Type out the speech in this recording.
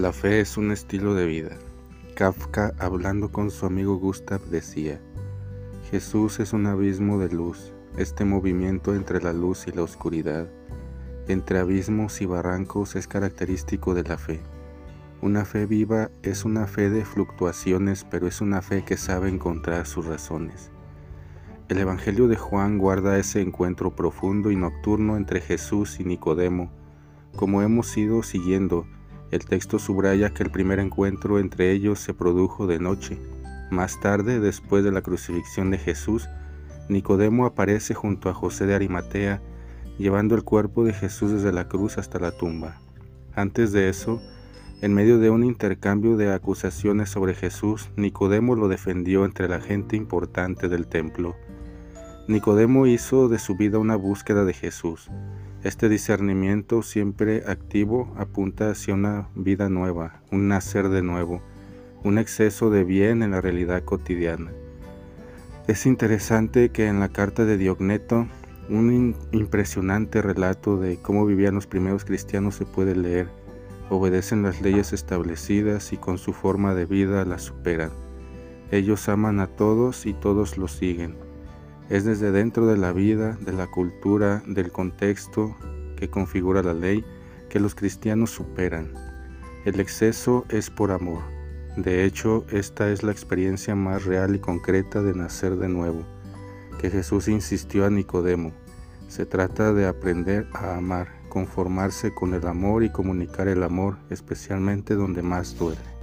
La fe es un estilo de vida. Kafka, hablando con su amigo Gustav, decía, Jesús es un abismo de luz, este movimiento entre la luz y la oscuridad, entre abismos y barrancos es característico de la fe. Una fe viva es una fe de fluctuaciones, pero es una fe que sabe encontrar sus razones. El Evangelio de Juan guarda ese encuentro profundo y nocturno entre Jesús y Nicodemo, como hemos ido siguiendo el texto subraya que el primer encuentro entre ellos se produjo de noche. Más tarde, después de la crucifixión de Jesús, Nicodemo aparece junto a José de Arimatea, llevando el cuerpo de Jesús desde la cruz hasta la tumba. Antes de eso, en medio de un intercambio de acusaciones sobre Jesús, Nicodemo lo defendió entre la gente importante del templo. Nicodemo hizo de su vida una búsqueda de Jesús. Este discernimiento siempre activo apunta hacia una vida nueva, un nacer de nuevo, un exceso de bien en la realidad cotidiana. Es interesante que en la carta de Diogneto, un impresionante relato de cómo vivían los primeros cristianos se puede leer. Obedecen las leyes establecidas y con su forma de vida las superan. Ellos aman a todos y todos los siguen. Es desde dentro de la vida, de la cultura, del contexto que configura la ley que los cristianos superan. El exceso es por amor. De hecho, esta es la experiencia más real y concreta de nacer de nuevo, que Jesús insistió a Nicodemo. Se trata de aprender a amar, conformarse con el amor y comunicar el amor, especialmente donde más duele.